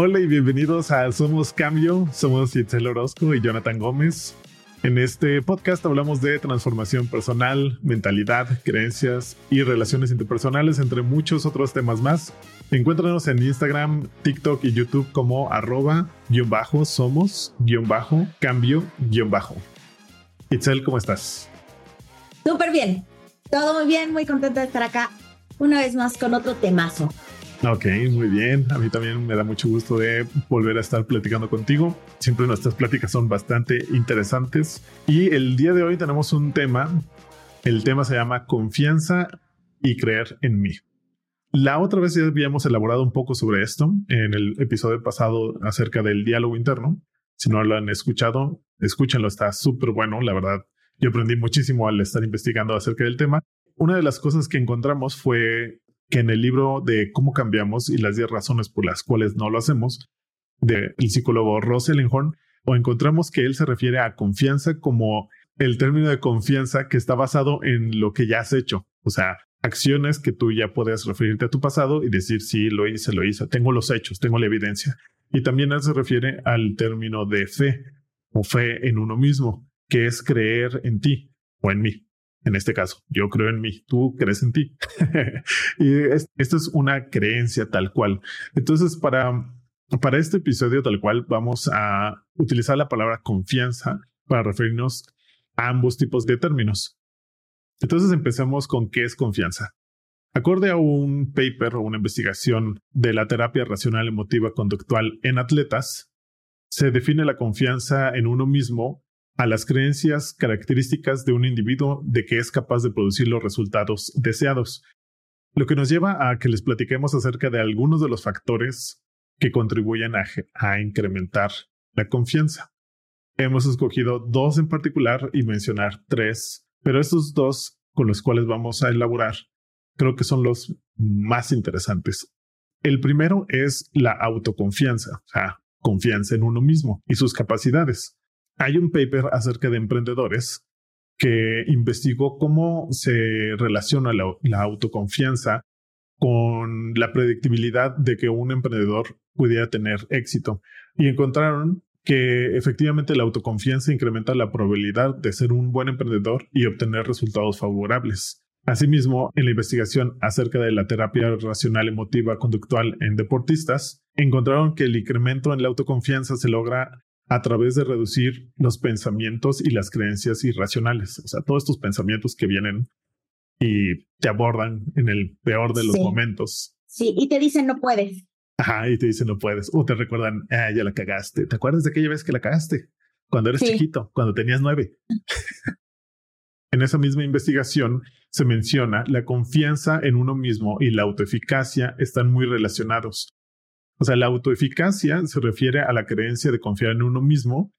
Hola y bienvenidos a Somos Cambio. Somos Itzel Orozco y Jonathan Gómez. En este podcast hablamos de transformación personal, mentalidad, creencias y relaciones interpersonales, entre muchos otros temas más. Encuéntranos en Instagram, TikTok y YouTube como arroba guion bajo somos guion bajo cambio guion bajo. Itzel, ¿cómo estás? Súper bien. Todo muy bien, muy contenta de estar acá una vez más con otro temazo. Ok, muy bien. A mí también me da mucho gusto de volver a estar platicando contigo. Siempre nuestras pláticas son bastante interesantes. Y el día de hoy tenemos un tema. El tema se llama confianza y creer en mí. La otra vez ya habíamos elaborado un poco sobre esto en el episodio pasado acerca del diálogo interno. Si no lo han escuchado, escúchenlo, está súper bueno, la verdad. Yo aprendí muchísimo al estar investigando acerca del tema. Una de las cosas que encontramos fue que en el libro de Cómo cambiamos y las 10 razones por las cuales no lo hacemos, del psicólogo Ross Ellenhorn, o encontramos que él se refiere a confianza como el término de confianza que está basado en lo que ya has hecho. O sea, acciones que tú ya puedes referirte a tu pasado y decir, sí, lo hice, lo hice, tengo los hechos, tengo la evidencia. Y también él se refiere al término de fe o fe en uno mismo, que es creer en ti o en mí en este caso, yo creo en mí, tú crees en ti. y esto es una creencia tal cual. Entonces, para, para este episodio tal cual, vamos a utilizar la palabra confianza para referirnos a ambos tipos de términos. Entonces, empecemos con qué es confianza. Acorde a un paper o una investigación de la terapia racional emotiva conductual en atletas, se define la confianza en uno mismo a las creencias características de un individuo de que es capaz de producir los resultados deseados. Lo que nos lleva a que les platiquemos acerca de algunos de los factores que contribuyen a, incrementar la confianza. Hemos escogido dos en particular y mencionar tres, pero estos dos con los cuales vamos a elaborar creo que son los más interesantes. El primero es la autoconfianza, o sea, confianza en uno mismo y sus capacidades. Hay un paper acerca de emprendedores que investigó cómo se relaciona la, autoconfianza con la predictibilidad de que un emprendedor pudiera tener éxito. Y encontraron que efectivamente la autoconfianza incrementa la probabilidad de ser un buen emprendedor y obtener resultados favorables. Asimismo, en la investigación acerca de la terapia racional emotiva conductual en deportistas, encontraron que el incremento en la autoconfianza se logra a través de reducir los pensamientos y las creencias irracionales. O sea, todos estos pensamientos que vienen y te abordan en el peor de los momentos. Sí, y te dicen no puedes. Ajá, y te dicen no puedes. O te recuerdan, ah, ya la cagaste. ¿Te acuerdas de aquella vez que la cagaste? Cuando eres chiquito, cuando tenías nueve. en esa misma investigación se menciona la confianza en uno mismo y la autoeficacia están muy relacionados. O sea, la autoeficacia se refiere a la creencia de confiar en uno mismo,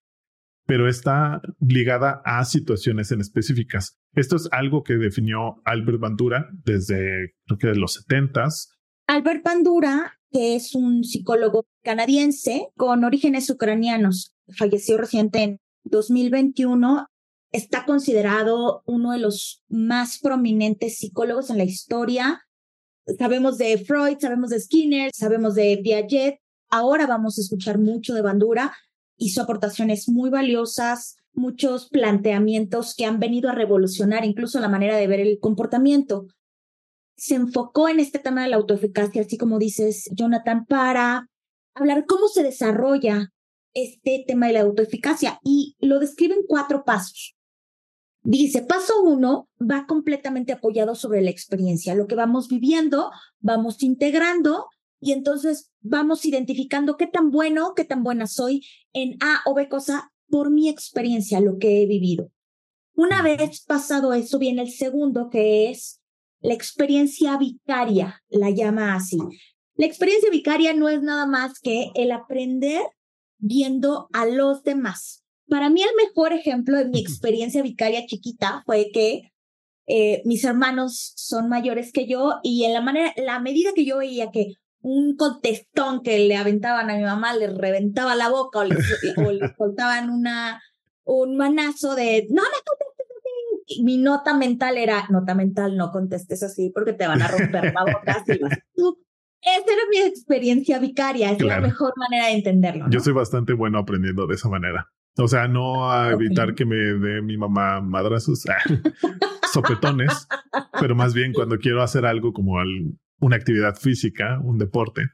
pero está ligada a situaciones en específicas. Esto es algo que definió Albert Bandura desde creo que de los setentas. Albert Bandura, que es un psicólogo canadiense con orígenes ucranianos, falleció reciente en 2021 está considerado uno de los más prominentes psicólogos en la historia Sabemos de Freud, sabemos de Skinner, sabemos de Piaget. Ahora vamos a escuchar mucho de Bandura. Hizo aportaciones muy valiosas, muchos planteamientos que han venido a revolucionar incluso la manera de ver el comportamiento. Se enfocó en este tema de la autoeficacia, así como dices, Jonathan, para hablar cómo se desarrolla este tema de la autoeficacia y lo describe en cuatro pasos. Dice, paso uno va completamente apoyado sobre la experiencia, lo que vamos viviendo, vamos integrando y entonces vamos identificando qué tan bueno, qué tan buena soy en A o B cosa por mi experiencia, lo que he vivido. Una vez pasado eso, viene el segundo, que es la experiencia vicaria, la llama así. La experiencia vicaria no es nada más que el aprender viendo a los demás. Para mí el mejor ejemplo de mi experiencia vicaria chiquita fue que eh, mis hermanos son mayores que yo y en la manera, la medida que yo veía que un contestón que le aventaban a mi mamá le reventaba la boca o le, o soltaban una, un manazo de no me contestes así. Mi nota mental era nota mental, no contestes así porque te van a romper la boca. Así. Ese era mi experiencia vicaria, es la mejor manera de entenderlo. Yo soy bastante bueno aprendiendo de esa manera. O sea, no a evitar que me dé mi mamá madrazos, sopetones, pero más bien cuando quiero hacer algo como una actividad física, un deporte,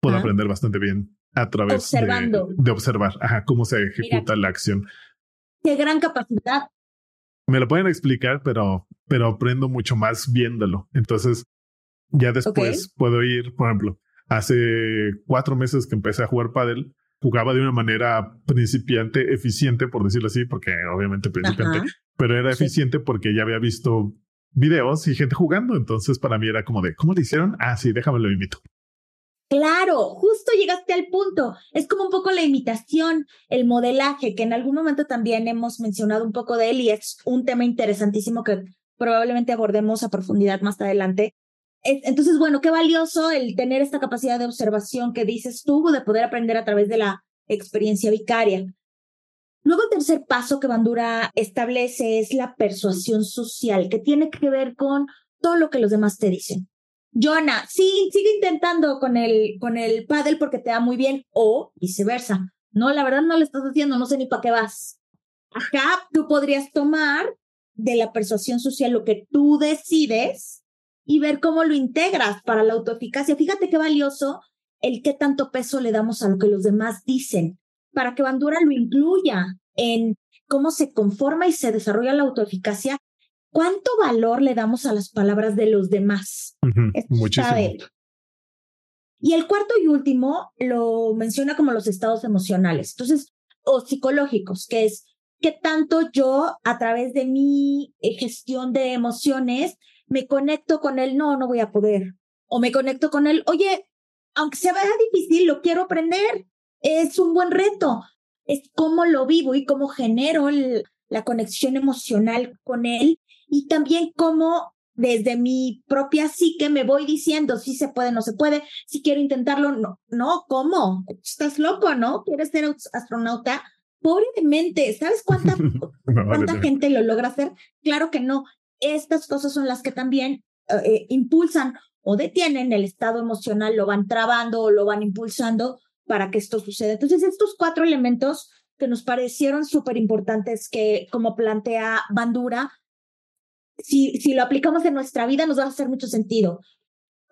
puedo aprender bastante bien a través De, observar ajá, cómo se ejecuta la acción. Qué gran capacidad. Me lo pueden explicar, pero, pero aprendo mucho más viéndolo. Entonces, ya después puedo ir, por ejemplo, hace cuatro meses que empecé a jugar pádel, jugaba de una manera principiante, eficiente, por decirlo así, porque obviamente principiante, pero era eficiente porque ya había visto videos y gente jugando. Entonces, para mí era como de, ¿cómo lo hicieron? Ah, sí, déjame lo invito. Claro, justo llegaste al punto. Es como un poco la imitación, el modelaje, que en algún momento también hemos mencionado un poco de él y es un tema interesantísimo que probablemente abordemos a profundidad más adelante. Entonces, bueno, qué valioso el tener esta capacidad de observación que dices tú, de poder aprender a través de la experiencia vicaria. Luego, el tercer paso que Bandura establece es la persuasión social, que tiene que ver con todo lo que los demás te dicen. Joana, sí, sigue intentando con el, con el paddle porque te da muy bien, o viceversa. No, la verdad no lo estás haciendo, no sé ni para qué vas. Acá tú podrías tomar de la persuasión social lo que tú decides y ver cómo lo integras para la autoeficacia. Fíjate qué valioso el qué tanto peso le damos a lo que los demás dicen, para que Bandura lo incluya en cómo se conforma y se desarrolla la autoeficacia ¿Cuánto valor le damos a las palabras de los demás? Muchísimo. Y el cuarto y último lo menciona como los estados emocionales, entonces, o psicológicos, que es qué tanto yo a través de mi eh, gestión de emociones me conecto con él, no, no voy a poder. O me conecto con él, oye, aunque sea difícil, lo quiero aprender. Es un buen reto. Es cómo lo vivo y cómo genero la conexión emocional con él y también cómo desde mi propia psique me voy diciendo si se puede, no se puede, si quiero intentarlo, no, no, ¿cómo? Estás loco, ¿no? ¿Quieres ser astronauta? Pobre de mente, ¿sabes cuánta, cuánta gente lo logra hacer? Claro que no. Estas cosas son las que también eh, impulsan o detienen el estado emocional, lo van trabando o lo van impulsando para que esto suceda. Entonces, estos cuatro elementos que nos parecieron súper importantes que, como plantea Bandura, si, si lo aplicamos en nuestra vida, nos va a hacer mucho sentido.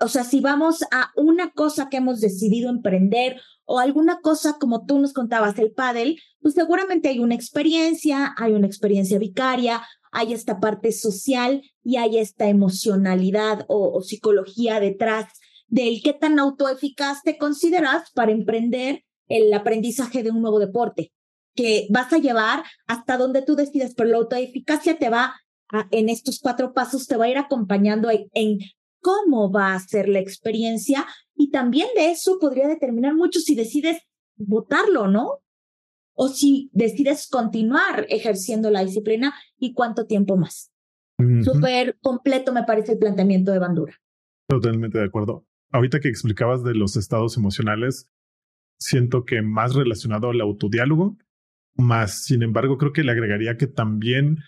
O sea, si vamos a una cosa que hemos decidido emprender o alguna cosa como tú nos contabas, el pádel, pues seguramente hay una experiencia, hay una experiencia vicaria, hay esta parte social y hay esta emocionalidad o, psicología detrás del qué tan autoeficaz te consideras para emprender el aprendizaje de un nuevo deporte que vas a llevar hasta donde tú decides, pero la autoeficacia te va en estos cuatro pasos te va a ir acompañando en, cómo va a ser la experiencia y también de eso podría determinar mucho si decides votarlo, ¿no? O si decides continuar ejerciendo la disciplina y cuánto tiempo más. Súper completo me parece el planteamiento de Bandura. Totalmente de acuerdo. Ahorita que explicabas de los estados emocionales, siento que más relacionado al autodiálogo, más sin embargo creo que le agregaría que también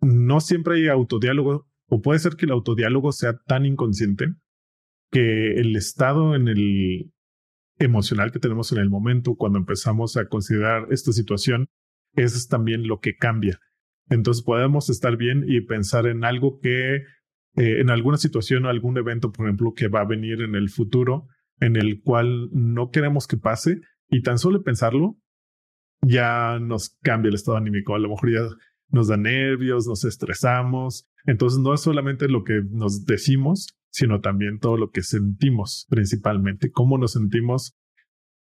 no siempre hay autodiálogo, o puede ser que el autodiálogo sea tan inconsciente que el estado en el emocional que tenemos en el momento cuando empezamos a considerar esta situación es también lo que cambia. Entonces podemos estar bien y pensar en algo que, eh, en alguna situación o algún evento, por ejemplo, que va a venir en el futuro, en el cual no queremos que pase y tan solo pensarlo ya nos cambia el estado anímico. A lo mejor ya nos da nervios, nos estresamos. Entonces no es solamente lo que nos decimos, sino también todo lo que sentimos principalmente, cómo nos sentimos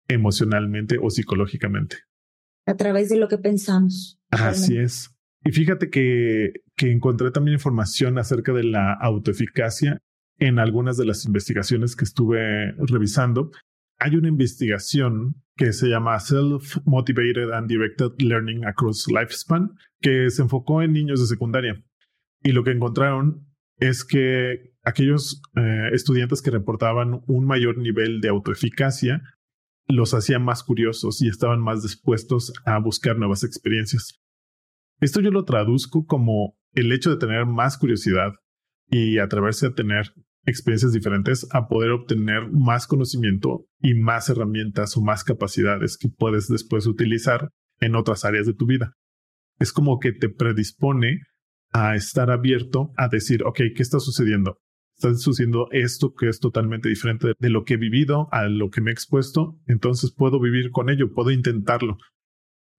emocionalmente o psicológicamente. A través de lo que pensamos. Así es. Y fíjate que, que encontré también información acerca de la autoeficacia en algunas de las investigaciones que estuve revisando. Hay una investigación que se llama Self-Motivated and Directed Learning Across Lifespan, que se enfocó en niños de secundaria. Y lo que encontraron es que aquellos eh, estudiantes que reportaban un mayor nivel de autoeficacia los hacían más curiosos y estaban más dispuestos a buscar nuevas experiencias. Esto yo lo traduzco como el hecho de tener más curiosidad y atreverse a tener experiencias diferentes a poder obtener más conocimiento y más herramientas o más capacidades que puedes después utilizar en otras áreas de tu vida. Es como que te predispone a estar abierto a decir, ok, ¿qué está sucediendo? Está sucediendo esto que es totalmente diferente de lo que he vivido, a lo que me he expuesto, entonces puedo vivir con ello, puedo intentarlo.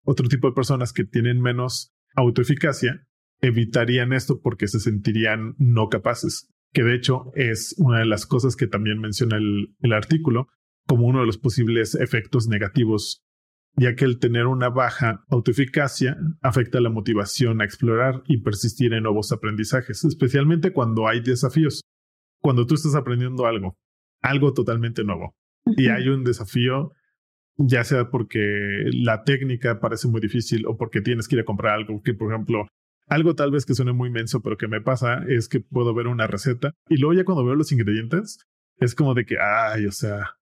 Otro tipo de personas que tienen menos autoeficacia evitarían esto porque se sentirían no capaces, que de hecho es una de las cosas que también menciona el, el artículo como uno de los posibles efectos negativos ya que el tener una baja autoeficacia afecta la motivación a explorar y persistir en nuevos aprendizajes, especialmente cuando hay desafíos. Cuando tú estás aprendiendo algo, algo totalmente nuevo, y hay un desafío, ya sea porque la técnica parece muy difícil o porque tienes que ir a comprar algo que, por ejemplo, algo tal vez que suene muy menso, pero que me pasa es que puedo ver una receta y luego ya cuando veo los ingredientes, es como de que, ay, o sea,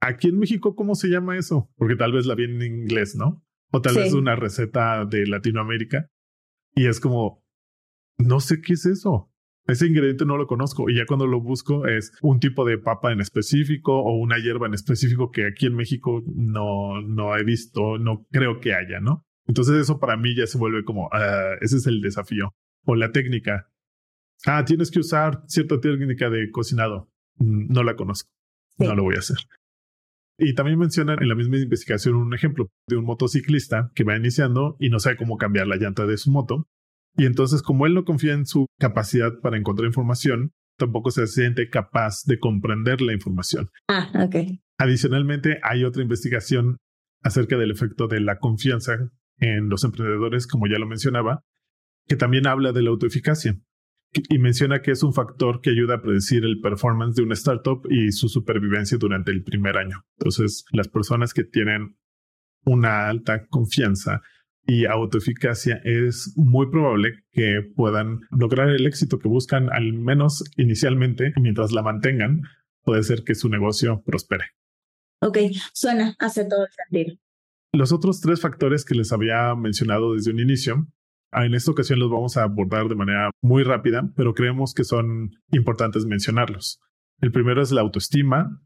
Aquí en México, ¿cómo se llama eso? Porque tal vez la vi en inglés, ¿no? O tal vez una receta de Latinoamérica. Y es como, no sé qué es eso. Ese ingrediente no lo conozco y ya cuando lo busco es un tipo de papa en específico o una hierba en específico que aquí en México no, no he visto, no creo que haya, ¿no? Entonces eso para mí ya se vuelve como, ah, ese es el desafío. O la técnica. Ah, tienes que usar cierta técnica de cocinado. Mm, no la conozco. No lo voy a hacer. Y también mencionan en la misma investigación un ejemplo de un motociclista que va iniciando y no sabe cómo cambiar la llanta de su moto. Y entonces, como él no confía en su capacidad para encontrar información, tampoco se siente capaz de comprender la información. Ah, ok. Adicionalmente, hay otra investigación acerca del efecto de la confianza en los emprendedores, como ya lo mencionaba, que también habla de la autoeficacia y menciona que es un factor que ayuda a predecir el performance de una startup y su supervivencia durante el primer año. Entonces, las personas que tienen una alta confianza y autoeficacia es muy probable que puedan lograr el éxito que buscan, al menos inicialmente, mientras la mantengan, puede ser que su negocio prospere. Ok, suena, hace todo el sentido. Los otros tres factores que les había mencionado desde un inicio en esta ocasión los vamos a abordar de manera muy rápida, pero creemos que son importantes mencionarlos. El primero es la autoestima,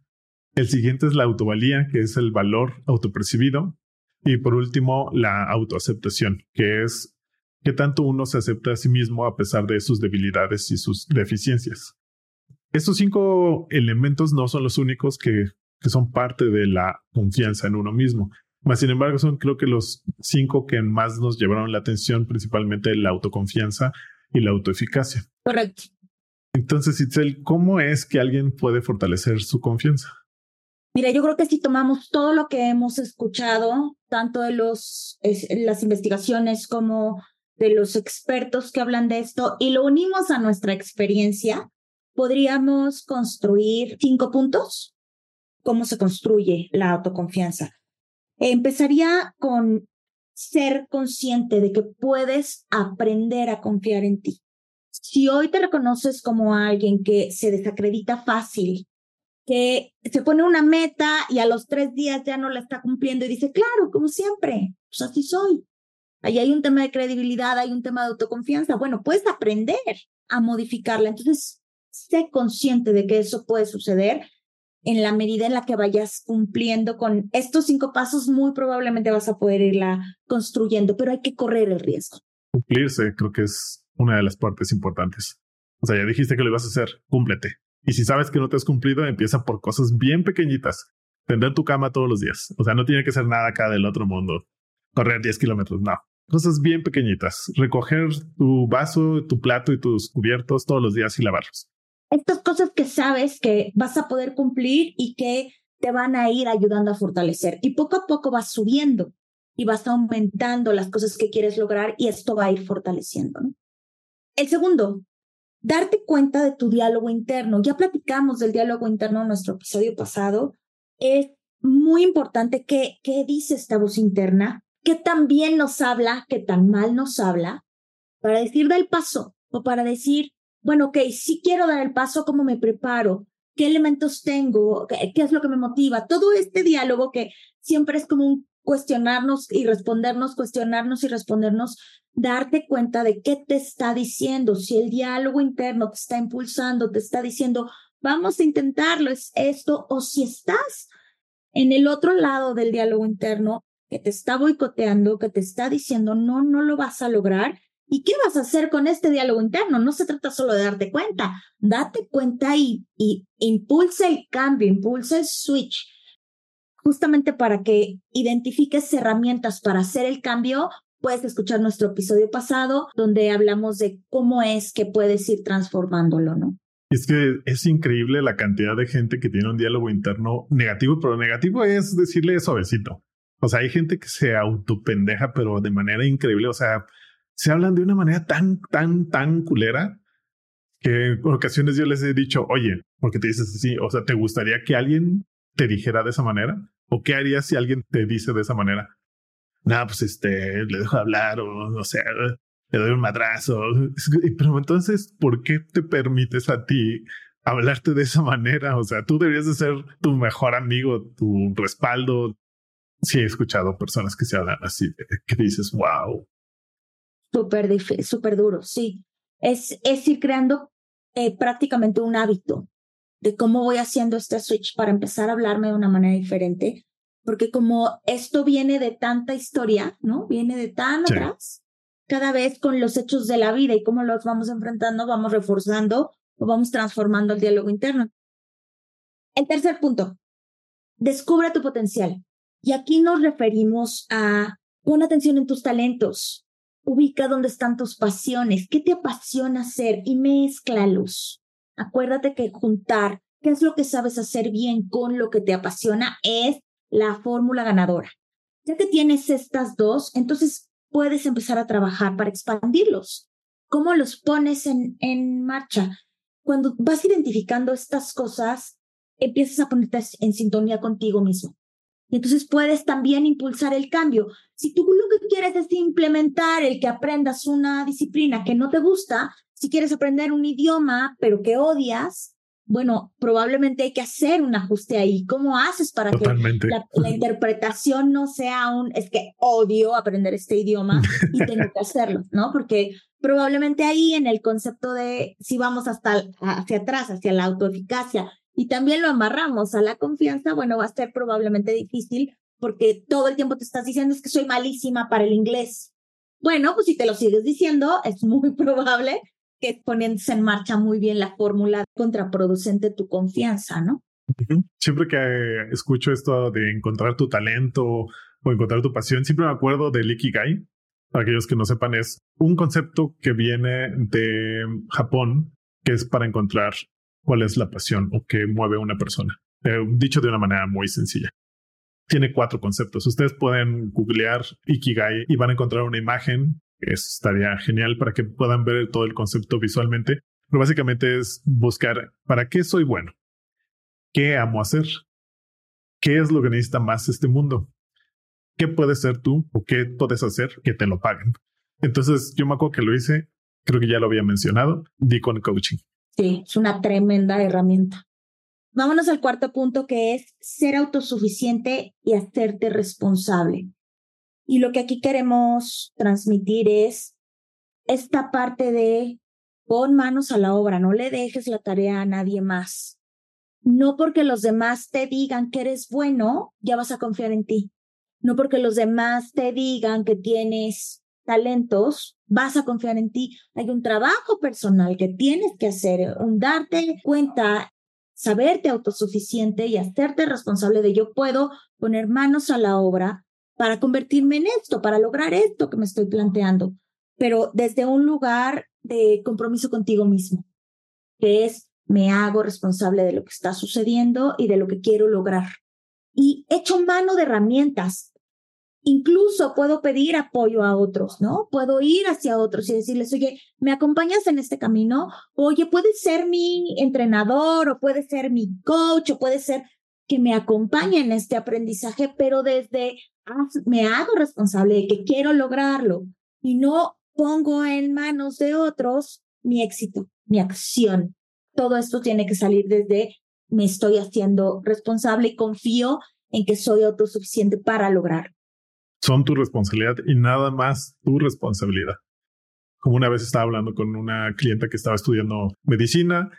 el siguiente es la autovalía, que es el valor autopercibido, y por último, la autoaceptación, que es qué tanto uno se acepta a sí mismo a pesar de sus debilidades y sus deficiencias. Estos cinco elementos no son los únicos que, que son parte de la confianza en uno mismo. Más sin embargo, son creo que los cinco que más nos llevaron la atención, principalmente la autoconfianza y la autoeficacia. Correcto. Entonces, Itzel, ¿cómo es que alguien puede fortalecer su confianza? Mira, yo creo que si tomamos todo lo que hemos escuchado, tanto de los, las investigaciones como de los expertos que hablan de esto, y lo unimos a nuestra experiencia, podríamos construir cinco puntos. ¿Cómo se construye la autoconfianza? Empezaría con ser consciente de que puedes aprender a confiar en ti. Si hoy te reconoces como alguien que se desacredita fácil, que se pone una meta y a los tres días ya no la está cumpliendo y dice, claro, como siempre, pues así soy. Ahí hay un tema de credibilidad, hay un tema de autoconfianza. Bueno, puedes aprender a modificarla. Entonces, sé consciente de que eso puede suceder en la medida en la que vayas cumpliendo con estos cinco pasos, muy probablemente vas a poder irla construyendo, pero hay que correr el riesgo. Cumplirse creo que es una de las partes importantes. O sea, ya dijiste que lo ibas a hacer, cúmplete. Y si sabes que no te has cumplido, empieza por cosas bien pequeñitas. Tender tu cama todos los días. O sea, no tiene que ser nada acá del otro mundo. Correr 10 kilómetros, no. Cosas bien pequeñitas. Recoger tu vaso, tu plato y tus cubiertos todos los días y lavarlos estas cosas que sabes que vas a poder cumplir y que te van a ir ayudando a fortalecer. Y poco a poco vas subiendo y vas aumentando las cosas que quieres lograr y esto va a ir fortaleciendo. El segundo, darte cuenta de tu diálogo interno. Ya platicamos del diálogo interno en nuestro episodio pasado. Es muy importante que, qué dice esta voz interna, qué tan bien nos habla, qué tan mal nos habla, para decir del paso o para decir, bueno, ok, si quiero dar el paso, ¿cómo me preparo? ¿Qué elementos tengo? ¿Qué, es lo que me motiva? Todo este diálogo que siempre es como un cuestionarnos y respondernos, cuestionarnos y respondernos, darte cuenta de qué te está diciendo, si el diálogo interno te está impulsando, te está diciendo, vamos a intentarlo, es esto, o si estás en el otro lado del diálogo interno que te está boicoteando, que te está diciendo, no, no lo vas a lograr. ¿Y qué vas a hacer con este diálogo interno? No se trata solo de darte cuenta, date cuenta y, y impulsa el cambio, impulsa el switch, justamente para que identifiques herramientas para hacer el cambio. Puedes escuchar nuestro episodio pasado donde hablamos de cómo es que puedes ir transformándolo, ¿no? Es que es increíble la cantidad de gente que tiene un diálogo interno negativo, pero negativo es decirle suavecito. O sea, hay gente que se autopendeja, pero de manera increíble. O sea, se hablan de una manera tan, tan, tan culera que en ocasiones yo les he dicho, oye, porque te dices así, o sea, ¿te gustaría que alguien te dijera de esa manera? ¿O qué harías si alguien te dice de esa manera? Nada, pues este, le dejo hablar o no sé, le doy un madrazo. Pero entonces, ¿por qué te permites a ti hablarte de esa manera? O sea, tú deberías de ser tu mejor amigo, tu respaldo. Sí, he escuchado personas que se hablan así, que dices, wow. Súper súper duro, sí. Es, es ir creando eh, prácticamente un hábito de cómo voy haciendo este switch para empezar a hablarme de una manera diferente. Porque como esto viene de tanta historia, ¿no? Viene de tan atrás, cada vez con los hechos de la vida y cómo los vamos enfrentando, vamos reforzando o vamos transformando el diálogo interno. El tercer punto, descubre tu potencial. Y aquí nos referimos a pon atención en tus talentos, ubica dónde están tus pasiones, qué te apasiona hacer y mezclalos. Acuérdate que juntar qué es lo que sabes hacer bien con lo que te apasiona es la fórmula ganadora. Ya que tienes estas dos, entonces puedes empezar a trabajar para expandirlos? ¿Cómo los pones en, en marcha? Cuando vas identificando estas cosas, empiezas a ponerte en sintonía contigo mismo. Y entonces puedes también impulsar el cambio. Si tú lo que quieres es implementar el que aprendas una disciplina que no te gusta, si quieres aprender un idioma pero que odias, bueno, probablemente hay que hacer un ajuste ahí. ¿Cómo haces para que la, interpretación no sea un, es que odio aprender este idioma y tengo que hacerlo, ¿no? Porque probablemente ahí en el concepto de si vamos hasta hacia atrás, hacia la autoeficacia y también lo amarramos a la confianza, bueno, va a ser probablemente difícil porque todo el tiempo te estás diciendo es que soy malísima para el inglés. Bueno, pues si te lo sigues diciendo, es muy probable que poniéndose en marcha muy bien la fórmula contraproducente tu confianza, ¿no? Siempre que escucho esto de encontrar tu talento o encontrar tu pasión, siempre me acuerdo del Ikigai. Para aquellos que no sepan, es un concepto que viene de Japón, que es para encontrar cuál es la pasión o qué mueve a una persona. Eh, dicho de una manera muy sencilla. Tiene cuatro conceptos. Ustedes pueden googlear Ikigai y van a encontrar una imagen eso estaría genial para que puedan ver todo el concepto visualmente. Pero básicamente es buscar para qué soy bueno, qué amo hacer, qué es lo que necesita más este mundo, qué puedes ser tú o qué puedes hacer que te lo paguen. Entonces yo me acuerdo que lo hice, creo que ya lo había mencionado, di con coaching. Sí, es una tremenda herramienta. Vámonos al cuarto punto que es ser autosuficiente y hacerte responsable. Y lo que aquí queremos transmitir es esta parte de pon manos a la obra, no le dejes la tarea a nadie más. No porque los demás te digan que eres bueno, ya vas a confiar en ti. No porque los demás te digan que tienes talentos, vas a confiar en ti. Hay un trabajo personal que tienes que hacer, un darte cuenta, saberte autosuficiente y hacerte responsable de yo puedo poner manos a la obra para convertirme en esto, para lograr esto que me estoy planteando, pero desde un lugar de compromiso contigo mismo, que es me hago responsable de lo que está sucediendo y de lo que quiero lograr. Y echo mano de herramientas. Incluso puedo pedir apoyo a otros, ¿no? Puedo ir hacia otros y decirles, oye, ¿me acompañas en este camino? Oye, puede ser mi entrenador o puede ser mi coach o puede ser que me acompañe en este aprendizaje, pero desde me hago responsable de que quiero lograrlo y no pongo en manos de otros mi éxito, mi acción. Todo esto tiene que salir desde me estoy haciendo responsable y confío en que soy autosuficiente para lograr. Son tu responsabilidad y nada más tu responsabilidad. Como una vez estaba hablando con una clienta que estaba estudiando medicina,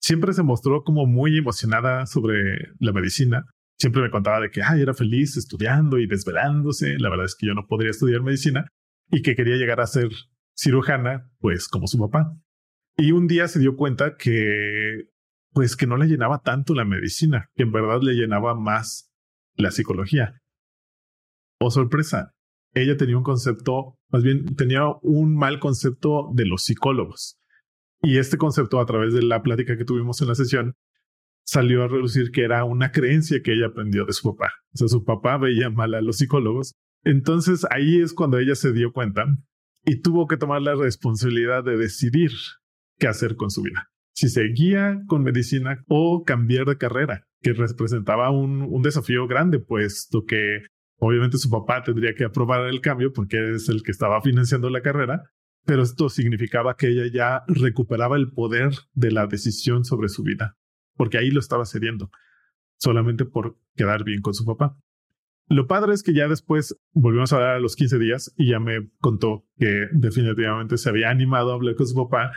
siempre se mostró como muy emocionada sobre la medicina. Siempre me contaba de que Ay, era feliz estudiando y desvelándose. La verdad es que yo no podría estudiar medicina y que quería llegar a ser cirujana, pues como su papá. Y un día se dio cuenta que, pues que no le llenaba tanto la medicina, que en verdad le llenaba más la psicología. Oh, sorpresa, ella tenía un concepto, más bien tenía un mal concepto de los psicólogos. Y este concepto, a través de la plática que tuvimos en la sesión, salió a reducir que era una creencia que ella aprendió de su papá. O sea, su papá veía mal a los psicólogos. Entonces ahí es cuando ella se dio cuenta y tuvo que tomar la responsabilidad de decidir qué hacer con su vida. Si seguía con medicina o cambiar de carrera, que representaba un, un desafío grande, puesto que obviamente su papá tendría que aprobar el cambio porque es el que estaba financiando la carrera, pero esto significaba que ella ya recuperaba el poder de la decisión sobre su vida, porque ahí lo estaba cediendo, solamente por quedar bien con su papá. Lo padre es que ya después volvimos a hablar a los 15 días y ya me contó que definitivamente se había animado a hablar con su papá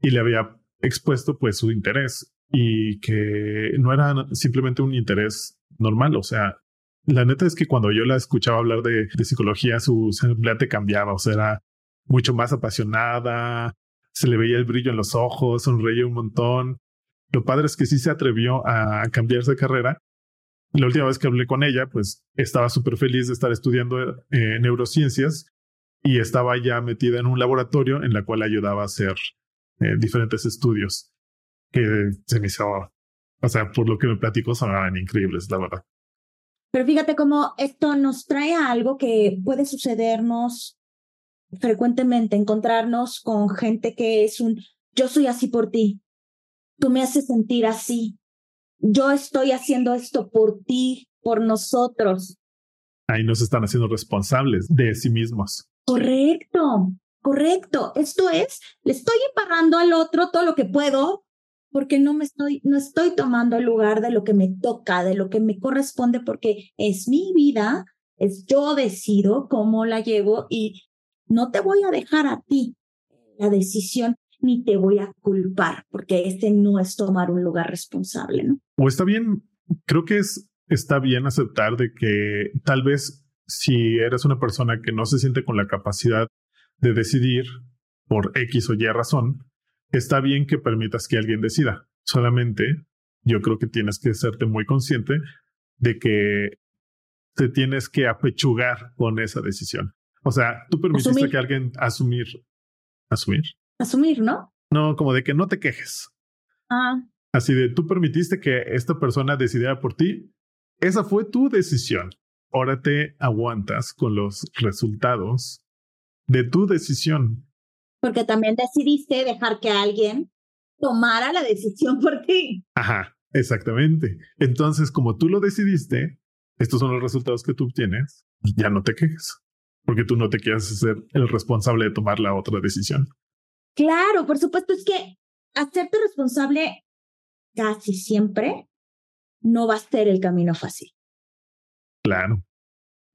y le había expuesto pues su interés y que no era simplemente un interés normal, o sea, la neta es que cuando yo la escuchaba hablar de, psicología, su semblante cambiaba, o sea, era mucho más apasionada, se le veía el brillo en los ojos, sonreía un montón. Lo padre es que sí se atrevió a cambiarse de carrera la última vez que hablé con ella, pues estaba súper feliz de estar estudiando eh, neurociencias y estaba ya metida en un laboratorio en la cual ayudaba a hacer eh, diferentes estudios que se me hizo, o sea, por lo que me platicó, sonaban increíbles, la verdad. Pero fíjate cómo esto nos trae a algo que puede sucedernos frecuentemente, encontrarnos con gente que es un, yo soy así por ti, tú me haces sentir así, yo estoy haciendo esto por ti, por nosotros. Ahí nos están haciendo responsables de sí mismos. Correcto, correcto. Esto es, le estoy embarrando al otro todo lo que puedo porque no me estoy, no estoy tomando el lugar de lo que me toca, de lo que me corresponde, porque es mi vida, es yo decido cómo la llevo y no te voy a dejar a ti la decisión ni te voy a culpar, porque este no es tomar un lugar responsable. O está bien, creo que es, está bien aceptar de que tal vez si eres una persona que no se siente con la capacidad de decidir por X o Y razón, está bien que permitas que alguien decida. Solamente yo creo que tienes que serte muy consciente de que te tienes que apechugar con esa decisión. O sea, tú permitiste que alguien asumir, asumir, asumir, ¿no? No, como de que no te quejes. Ah. Así de tú permitiste que esta persona decidiera por ti. Esa fue tu decisión. Ahora te aguantas con los resultados de tu decisión. Porque también decidiste dejar que alguien tomara la decisión por ti. Ajá, exactamente. Entonces, como tú lo decidiste, estos son los resultados que tú obtienes, ya no te quejes, porque tú no te quieres ser el responsable de tomar la otra decisión. Claro, por supuesto, es que hacerte responsable casi siempre no va a ser el camino fácil. Claro.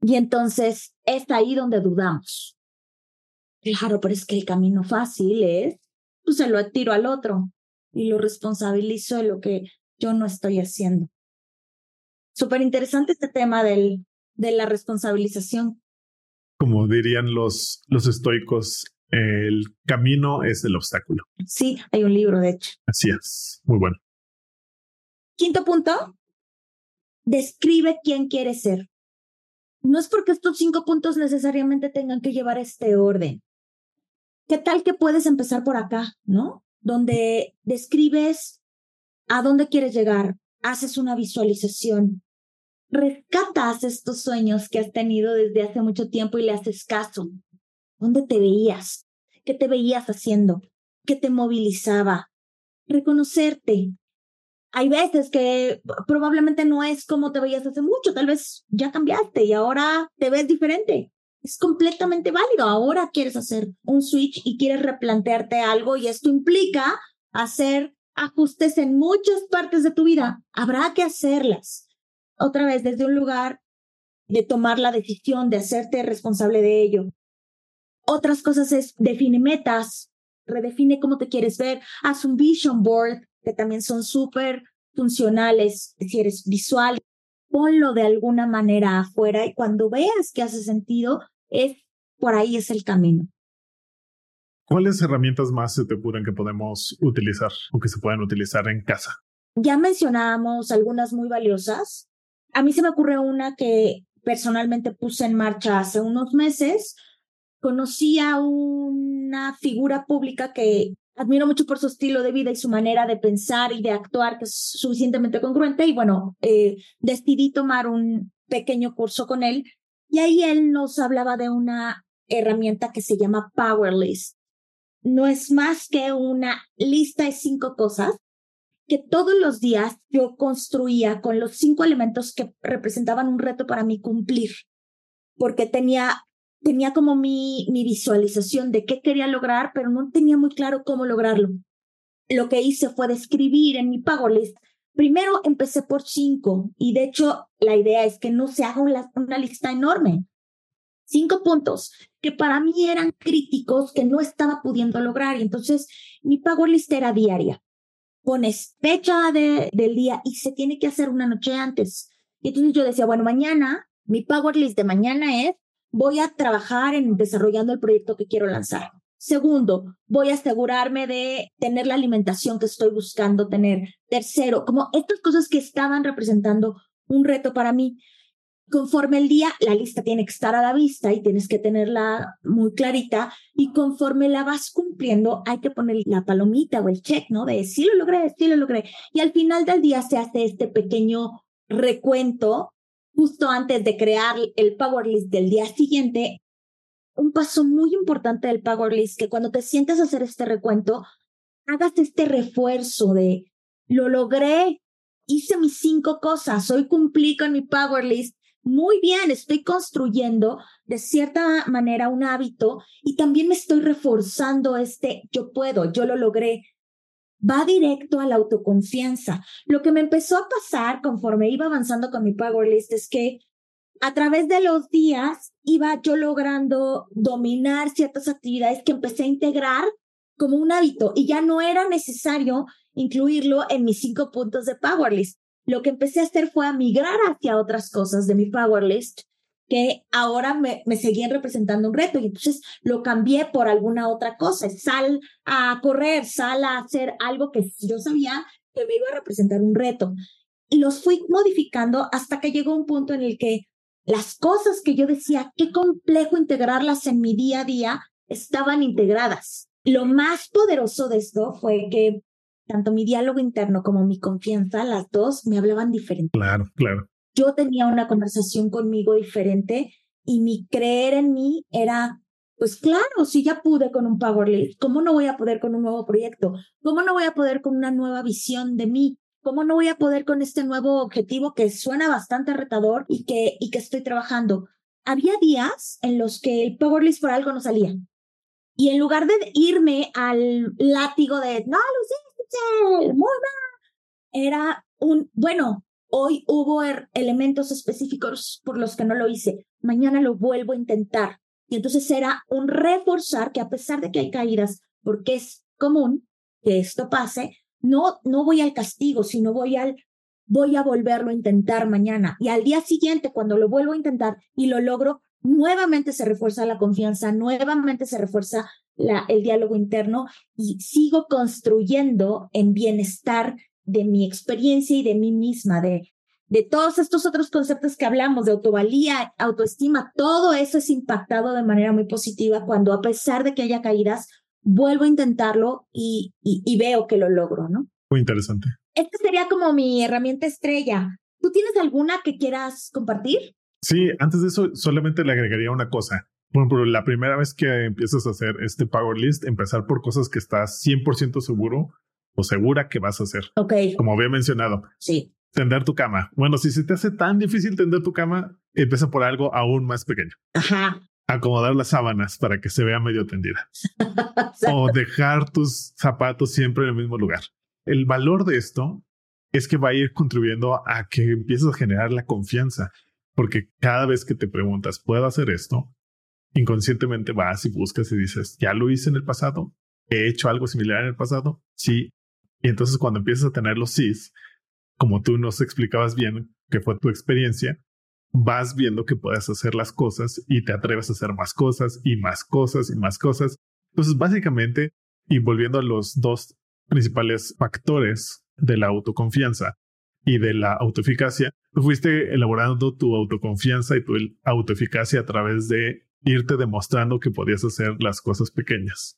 Y entonces es ahí donde dudamos. Claro, pero es que el camino fácil es, pues se lo tiro al otro y lo responsabilizo de lo que yo no estoy haciendo. Súper interesante este tema del, de la responsabilización. Como dirían los, los estoicos, el camino es el obstáculo. Sí, hay un libro, de hecho. Así es, muy bueno. Quinto punto, describe quién quieres ser. No es porque estos cinco puntos necesariamente tengan que llevar este orden. ¿Qué tal que puedes empezar por acá, no? Donde describes a dónde quieres llegar, haces una visualización, rescatas estos sueños que has tenido desde hace mucho tiempo y le haces caso. ¿Dónde te veías? ¿Qué te veías haciendo? ¿Qué te movilizaba? Reconocerte. Hay veces que probablemente no es como te veías hace mucho, tal vez ya cambiaste y ahora te ves diferente. Es completamente válido. Ahora quieres hacer un switch y quieres replantearte algo y esto implica hacer ajustes en muchas partes de tu vida. Habrá que hacerlas. Otra vez desde un lugar de tomar la decisión, de hacerte responsable de ello. Otras cosas es define metas, redefine cómo te quieres ver, haz un vision board, que también son súper funcionales si eres visual, ponlo de alguna manera afuera y cuando veas que hace sentido, es por ahí es el camino. ¿Cuáles herramientas más se te ocurren que podemos utilizar o que se pueden utilizar en casa? Ya mencionábamos algunas muy valiosas. A mí se me ocurre una que personalmente puse en marcha hace unos meses. Conocí a una figura pública que admiro mucho por su estilo de vida y su manera de pensar y de actuar, que es suficientemente congruente. Y bueno, eh, decidí tomar un pequeño curso con él y ahí él nos hablaba de una herramienta que se llama Power List. No es más que una lista de cinco cosas que todos los días yo construía con los cinco elementos que representaban un reto para mí cumplir, porque tenía, tenía como mi, mi visualización de qué quería lograr, pero no tenía muy claro cómo lograrlo. Lo que hice fue describir en mi Power List Primero empecé por cinco y de hecho la idea es que no se haga una, una lista enorme. Cinco puntos que para mí eran críticos que no estaba pudiendo lograr y entonces mi pago lista era diaria. Pones fecha de, del día y se tiene que hacer una noche antes. Y entonces yo decía, bueno, mañana, mi Power List de mañana es, voy a trabajar en desarrollando el proyecto que quiero lanzar. Segundo, voy a asegurarme de tener la alimentación que estoy buscando tener. Tercero, como estas cosas que estaban representando un reto para mí. Conforme el día, la lista tiene que estar a la vista y tienes que tenerla muy clarita. Y conforme la vas cumpliendo, hay que poner la palomita o el check, ¿no? De sí lo logré, sí lo logré. Y al final del día se hace este pequeño recuento justo antes de crear el Power List del día siguiente un paso muy importante del Power List, que cuando te sientas a hacer este recuento, hagas este refuerzo de, lo logré, hice mis cinco cosas, hoy cumplí con mi Power List, muy bien, estoy construyendo de cierta manera un hábito y también me estoy reforzando este, yo puedo, yo lo logré. Va directo a la autoconfianza. Lo que me empezó a pasar conforme iba avanzando con mi Power List es que a través de los días iba yo logrando dominar ciertas actividades que empecé a integrar como un hábito y ya no era necesario incluirlo en mis cinco puntos de Powerlist. Lo que empecé a hacer fue a migrar hacia otras cosas de mi Powerlist que ahora me, me seguían representando un reto y entonces lo cambié por alguna otra cosa. Sal a correr, sal a hacer algo que yo sabía que me iba a representar un reto. Y los fui modificando hasta que llegó un punto en el que las cosas que yo decía, qué complejo integrarlas en mi día a día, estaban integradas. Lo más poderoso de esto fue que tanto mi diálogo interno como mi confianza, las dos me hablaban diferente. Claro, claro. Yo tenía una conversación conmigo diferente y mi creer en mí era, pues claro, si ya pude con un Power List, ¿cómo no voy a poder con un nuevo proyecto? ¿Cómo no voy a poder con una nueva visión de mí? ¿Cómo no voy a poder con este nuevo objetivo que suena bastante retador y que, y que estoy trabajando? Había días en los que el Power List por algo no salía. Y en lugar de irme al látigo de, no, lo muy mal, era un, bueno, hoy hubo er, elementos específicos por los que no lo hice, mañana lo vuelvo a intentar. Y entonces era un reforzar que a pesar de que hay caídas, porque es común que esto pase, no, no voy al castigo, sino voy al, voy a volverlo a intentar mañana. Y al día siguiente, cuando lo vuelvo a intentar y lo logro, nuevamente se refuerza la confianza, nuevamente se refuerza el diálogo interno y sigo construyendo en bienestar de mi experiencia y de mí misma, de, de todos estos otros conceptos que hablamos, de autovalía, autoestima, todo eso es impactado de manera muy positiva cuando a pesar de que haya caídas, vuelvo a intentarlo y, y, veo que lo logro, ¿no? Muy interesante. Esta sería como mi herramienta estrella. ¿Tú tienes alguna que quieras compartir? Sí, antes de eso solamente le agregaría una cosa. Bueno, pero la primera vez que empiezas a hacer este Power List, empezar por cosas que estás 100% seguro o segura que vas a hacer. Ok. Como había mencionado. Sí. Tender tu cama. Bueno, si se te hace tan difícil tender tu cama, empieza por algo aún más pequeño. Ajá acomodar las sábanas para que se vea medio tendida. o dejar tus zapatos siempre en el mismo lugar. El valor de esto es que va a ir contribuyendo a que empieces a generar la confianza. porque cada vez que te preguntas, ¿puedo hacer esto? Inconscientemente vas y buscas y dices, ¿ya lo hice en el pasado? ¿He hecho algo similar en el pasado? Sí. Y entonces cuando empiezas a tener los sís, como tú nos explicabas bien que fue tu experiencia, vas viendo que puedes hacer las cosas y te atreves a hacer más cosas y más cosas y más cosas. Entonces, básicamente, y volviendo a los dos principales factores de la autoconfianza y de la autoeficacia, fuiste elaborando tu autoconfianza y tu autoeficacia a través de irte demostrando que podías hacer las cosas pequeñas.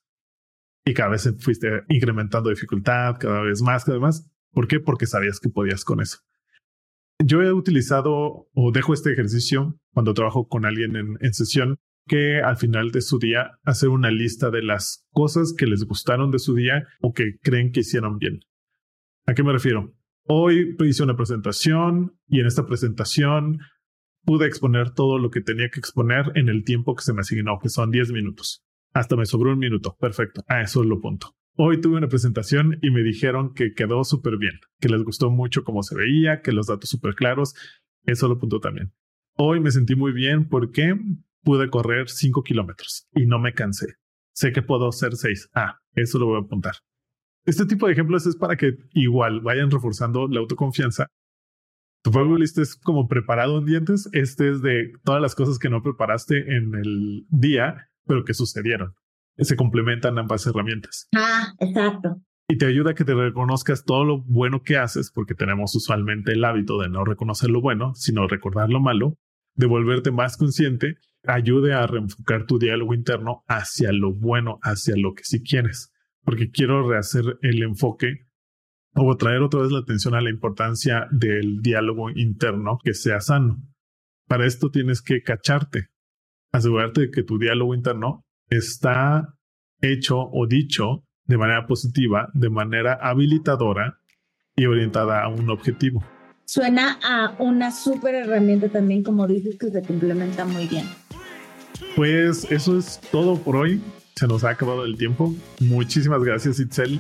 Y cada vez fuiste incrementando dificultad, cada vez más, cada vez más. ¿Por qué? Porque sabías que podías con eso. Yo he utilizado o dejo este ejercicio cuando trabajo con alguien en, sesión que al final de su día hacer una lista de las cosas que les gustaron de su día o que creen que hicieron bien. ¿A qué me refiero? Hoy hice una presentación y en esta presentación pude exponer todo lo que tenía que exponer en el tiempo que se me asignó, que son 10 minutos. Hasta me sobró un minuto. Perfecto. A eso lo punto. Hoy tuve una presentación y me dijeron que quedó súper bien, que les gustó mucho cómo se veía, que los datos súper claros. Eso lo punto también. Hoy me sentí muy bien porque pude correr 5 kilómetros y no me cansé. Sé que puedo hacer 6. Ah, eso lo voy a apuntar. Este tipo de ejemplos es para que igual vayan reforzando la autoconfianza. Tu fuego listo es como preparado en dientes. Este es de todas las cosas que no preparaste en el día, pero que sucedieron se complementan ambas herramientas. Ah, exacto. Y te ayuda a que te reconozcas todo lo bueno que haces, porque tenemos usualmente el hábito de no reconocer lo bueno, sino recordar lo malo, de volverte más consciente, ayude a reenfocar tu diálogo interno hacia lo bueno, hacia lo que sí quieres. Porque quiero rehacer el enfoque o traer otra vez la atención a la importancia del diálogo interno que sea sano. Para esto tienes que cacharte, asegurarte de que tu diálogo interno está hecho o dicho de manera positiva, de manera habilitadora y orientada a un objetivo. Suena a una súper herramienta también, como dices, que se complementa muy bien. Pues eso es todo por hoy. Se nos ha acabado el tiempo. Muchísimas gracias, Itzel.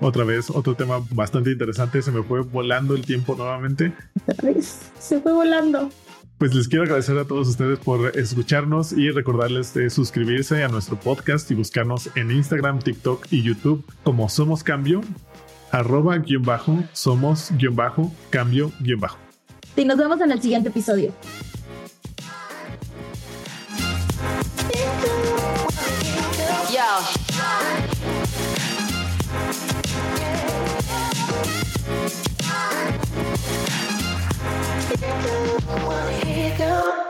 Otra vez, otro tema bastante interesante. Se me fue volando el tiempo nuevamente. Se fue volando. Pues les quiero agradecer a todos ustedes por escucharnos y recordarles de suscribirse a nuestro podcast y buscarnos en Instagram, TikTok y YouTube como Somos Cambio, arroba guion bajo, somos guion bajo, cambio guion bajo. Y nos vemos en el siguiente episodio. Wanna hear you.